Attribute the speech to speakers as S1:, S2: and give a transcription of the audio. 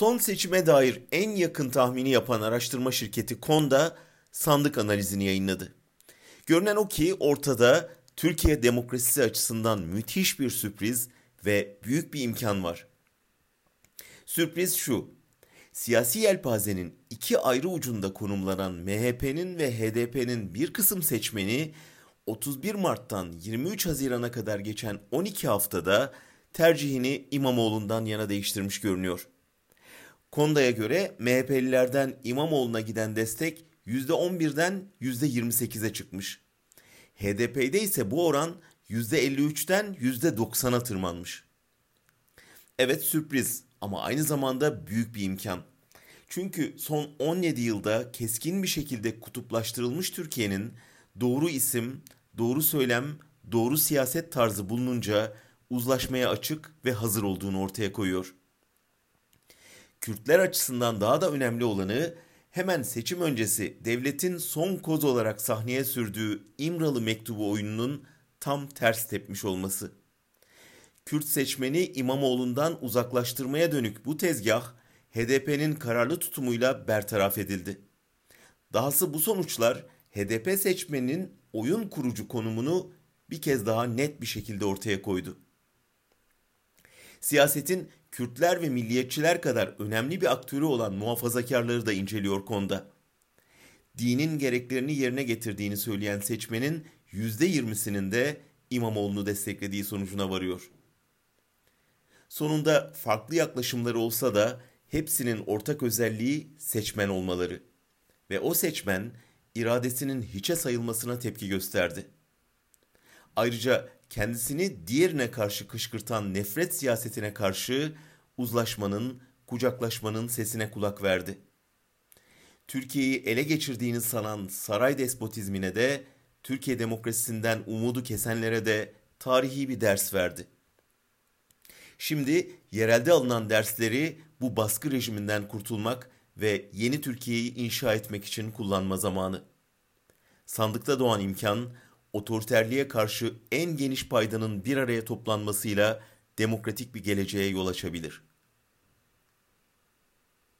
S1: Son seçime dair en yakın tahmini yapan araştırma şirketi Konda sandık analizini yayınladı. Görünen o ki ortada Türkiye demokrasisi açısından müthiş bir sürpriz ve büyük bir imkan var. Sürpriz şu. Siyasi yelpazenin iki ayrı ucunda konumlanan MHP'nin ve HDP'nin bir kısım seçmeni 31 Mart'tan 23 Haziran'a kadar geçen 12 haftada tercihini İmamoğlu'ndan yana değiştirmiş görünüyor. Konda'ya göre MHP'lilerden İmamoğlu'na giden destek %11'den %28'e çıkmış. HDP'de ise bu oran %53'ten %90'a tırmanmış. Evet sürpriz ama aynı zamanda büyük bir imkan. Çünkü son 17 yılda keskin bir şekilde kutuplaştırılmış Türkiye'nin doğru isim, doğru söylem, doğru siyaset tarzı bulununca uzlaşmaya açık ve hazır olduğunu ortaya koyuyor. Kürtler açısından daha da önemli olanı hemen seçim öncesi devletin son koz olarak sahneye sürdüğü İmralı mektubu oyununun tam ters tepmiş olması. Kürt seçmeni İmamoğlu'ndan uzaklaştırmaya dönük bu tezgah HDP'nin kararlı tutumuyla bertaraf edildi. Dahası bu sonuçlar HDP seçmeninin oyun kurucu konumunu bir kez daha net bir şekilde ortaya koydu. Siyasetin Kürtler ve milliyetçiler kadar önemli bir aktörü olan muhafazakarları da inceliyor konuda. Dinin gereklerini yerine getirdiğini söyleyen seçmenin %20'sinin de İmamoğlu'nu desteklediği sonucuna varıyor. Sonunda farklı yaklaşımları olsa da hepsinin ortak özelliği seçmen olmaları. Ve o seçmen iradesinin hiçe sayılmasına tepki gösterdi. Ayrıca kendisini diğerine karşı kışkırtan nefret siyasetine karşı uzlaşmanın, kucaklaşmanın sesine kulak verdi. Türkiye'yi ele geçirdiğini sanan saray despotizmine de Türkiye demokrasisinden umudu kesenlere de tarihi bir ders verdi. Şimdi yerelde alınan dersleri bu baskı rejiminden kurtulmak ve yeni Türkiye'yi inşa etmek için kullanma zamanı. Sandıkta doğan imkan otoriterliğe karşı en geniş paydanın bir araya toplanmasıyla demokratik bir geleceğe yol açabilir.''